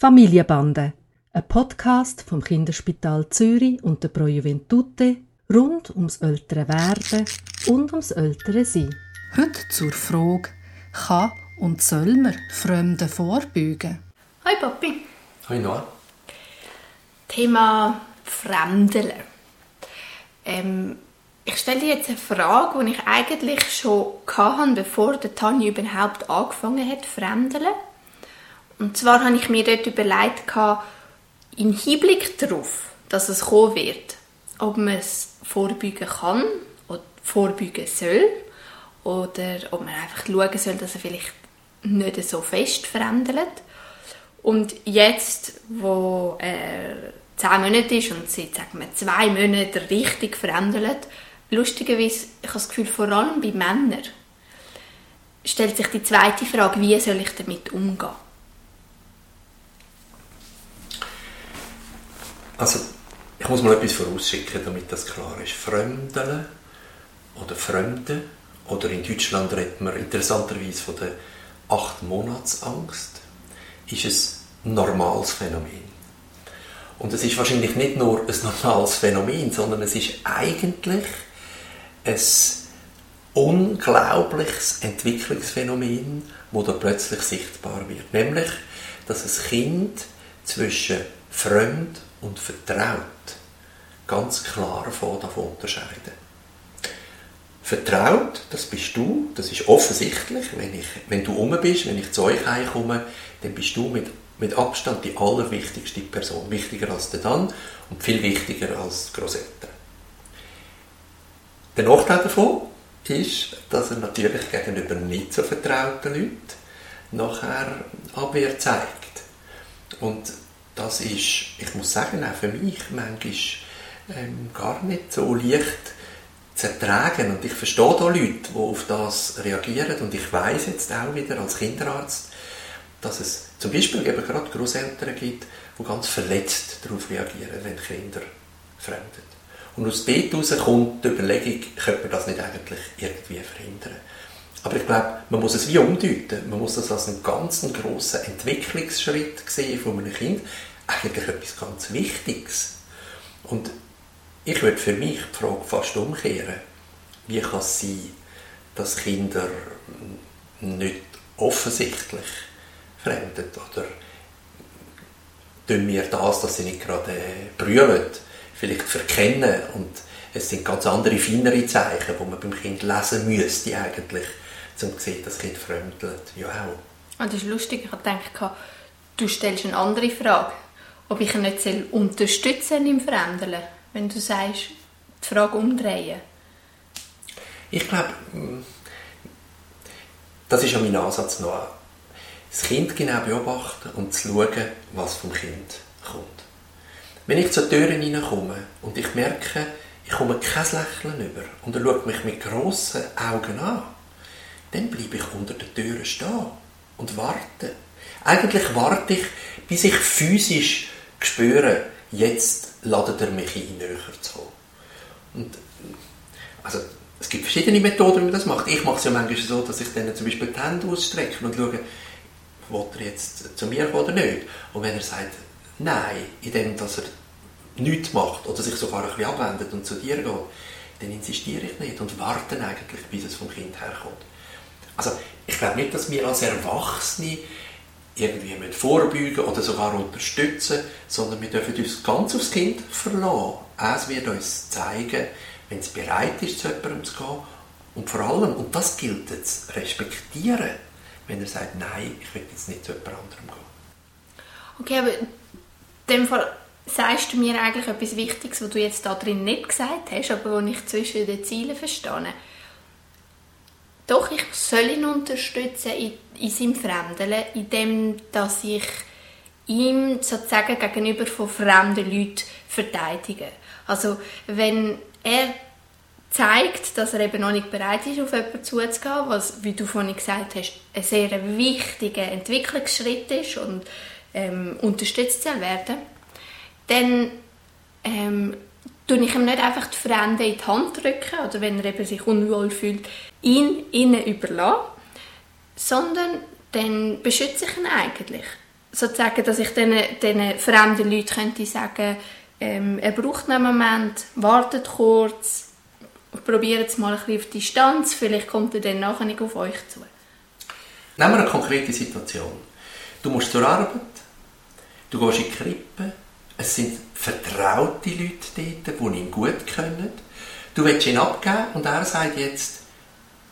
Familienbande, ein Podcast vom Kinderspital Zürich und der Pro Juventute rund ums ältere Werden und ums ältere Sein. Heute zur Frage, kann und soll man Fremden vorbeugen? Hi Papi. Hi Noah. Thema Fremdeln. Ähm, ich stelle dir jetzt eine Frage, die ich eigentlich schon hatte, bevor der Tanja überhaupt angefangen hat, Fremdeln. Und zwar habe ich mir dort überlegt, im Hinblick darauf, dass es kommen wird, ob man es vorbeugen kann oder vorbeugen soll oder ob man einfach schauen soll, dass er vielleicht nicht so fest verändert. Und jetzt, wo er zehn Monate ist und seit sagen wir, zwei Monaten richtig verändert, lustigerweise, ich habe das Gefühl, vor allem bei Männern, stellt sich die zweite Frage, wie soll ich damit umgehen? Also, ich muss mal etwas vorausschicken, damit das klar ist. Fremdeln oder Fremde oder in Deutschland redet man interessanterweise von der acht Monatsangst, ist ein normales Phänomen. Und es ist wahrscheinlich nicht nur ein normales Phänomen, sondern es ist eigentlich ein unglaubliches Entwicklungsphänomen, das da plötzlich sichtbar wird. Nämlich, dass ein Kind zwischen fremd und vertraut ganz klar davon unterscheiden. Vertraut, das bist du, das ist offensichtlich, wenn, ich, wenn du um bist, wenn ich zu euch heimkomme, dann bist du mit, mit Abstand die allerwichtigste Person. Wichtiger als der dann und viel wichtiger als Großeltern. Der Nachteil davon ist, dass er natürlich gegenüber nicht so vertrauten Leuten nachher Abwehr zeigt. Und das ist, ich muss sagen, auch für mich manchmal ähm, gar nicht so leicht zu ertragen. Und ich verstehe da Leute, die auf das reagieren. Und ich weiß jetzt auch wieder als Kinderarzt, dass es zum Beispiel eben gerade Großeltern gibt, die ganz verletzt darauf reagieren, wenn Kinder fremden. Und aus dort heraus kommt die Überlegung, könnte man das nicht eigentlich irgendwie verhindern. Aber ich glaube, man muss es wie umdeuten. Man muss das als einen ganz grossen Entwicklungsschritt sehen von einem Kind. Eigentlich etwas ganz Wichtiges. Und ich würde für mich die Frage fast umkehren. Wie kann es sein, dass Kinder nicht offensichtlich fremden oder tun wir das, dass sie nicht gerade brüllen, vielleicht verkennen und es sind ganz andere, feinere Zeichen, die man beim Kind lesen müsste eigentlich, um zu sehen, dass das Kind fremdelt. Ja auch. Und das ist lustig, ich habe gedacht, du stellst eine andere Frage, ob ich ihn nicht unterstützen im Verändern wenn du sagst, die Frage umdrehen? Ich glaube, das ist ja mein Ansatz noch. Das Kind genau beobachten und zu schauen, was vom Kind kommt. Wenn ich zur Tür hineinkomme und ich merke, ich komme kein Lächeln über und er schaut mich mit grossen Augen an, dann bleibe ich unter der Tür stehen und warte. Eigentlich warte ich, bis ich physisch spüre, jetzt ladet er mich ein, näher zu kommen. Und, also, es gibt verschiedene Methoden, wie man das macht. Ich mache es ja manchmal so, dass ich dann zum Beispiel die Hände ausstrecke und schaue, will er jetzt zu mir kommen oder nicht. Und wenn er sagt, nein, indem dass er nichts macht oder sich sogar ein bisschen abwendet und zu dir geht, dann insistiere ich nicht und warte eigentlich, bis es vom Kind herkommt. Also ich glaube nicht, dass wir als Erwachsene irgendwie mit vorbeugen oder sogar unterstützen, sondern wir dürfen uns ganz aufs Kind verlassen. Es wird uns zeigen, wenn es bereit ist, zu jemandem zu gehen. Und vor allem, und das gilt es, respektieren, wenn er sagt, nein, ich will jetzt nicht zu jemand anderem gehen. Okay, aber in dem Fall sagst du mir eigentlich etwas Wichtiges, was du jetzt da drin nicht gesagt hast, aber was ich zwischen den Zielen verstehe. Doch, ich soll ihn unterstützen in, in seinem Fremdeln, indem dass ich ihm sozusagen gegenüber von fremden Leuten verteidige. Also wenn er zeigt, dass er eben noch nicht bereit ist, auf jemanden zuzugehen, was, wie du vorhin gesagt hast, ein sehr wichtiger Entwicklungsschritt ist und ähm, unterstützt soll werden, dann ähm, tue ich ihm nicht einfach die Fremden in die Hand drücken oder wenn er eben sich unwohl fühlt, ihn ihnen überlassen, sondern dann beschütze ich ihn eigentlich. sozusagen, dass ich diesen, diesen fremden Leuten könnte sagen, ähm, er braucht einen Moment, wartet kurz, probiert es mal ein bisschen auf Distanz, vielleicht kommt er dann nachher nicht auf euch zu. Nehmen wir eine konkrete Situation. Du musst zur Arbeit, du gehst in die Krippe, es sind vertraute Leute dort, die ihn gut kennen. Du willst ihn abgeben und er sagt jetzt,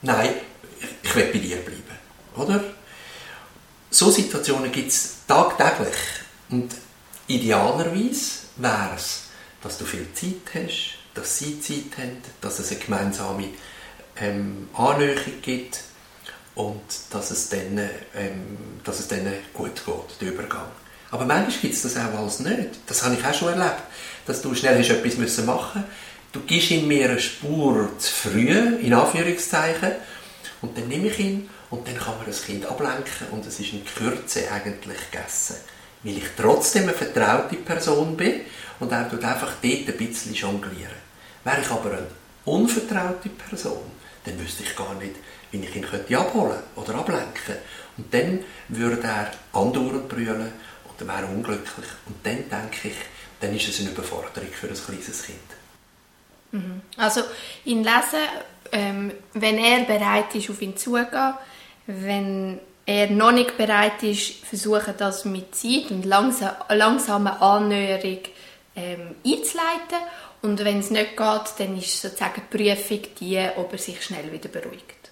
nein, ich will bei dir bleiben. Oder? So Situationen gibt es tagtäglich. Und idealerweise wäre es, dass du viel Zeit hast, dass sie Zeit haben, dass es eine gemeinsame ähm, Annäherung gibt und dass es dann, ähm, dass es dann gut geht, der Übergang. Aber manchmal gibt es das auch alles nicht. Das habe ich auch schon erlebt, dass du schnell hast etwas müssen machen Du gibst ihm mir eine Spur zu früh, in Anführungszeichen, und dann nehme ich ihn und dann kann man das Kind ablenken und es ist in Kürze eigentlich gegessen. Weil ich trotzdem eine vertraute Person bin und er tut einfach dort ein bisschen jonglieren. Wäre ich aber eine unvertraute Person, dann wüsste ich gar nicht, wie ich ihn könnte abholen oder ablenken. Und dann würde er andauernd brüllen er wäre unglücklich. Und dann denke ich, dann ist es eine Überforderung für ein kleines Kind. Mhm. Also ihn lesen, ähm, wenn er bereit ist, auf ihn zugehen, wenn er noch nicht bereit ist, versuchen das mit Zeit und langsam, langsame Annäherung ähm, einzuleiten. Und wenn es nicht geht, dann ist sozusagen die Prüfung die, ob er sich schnell wieder beruhigt.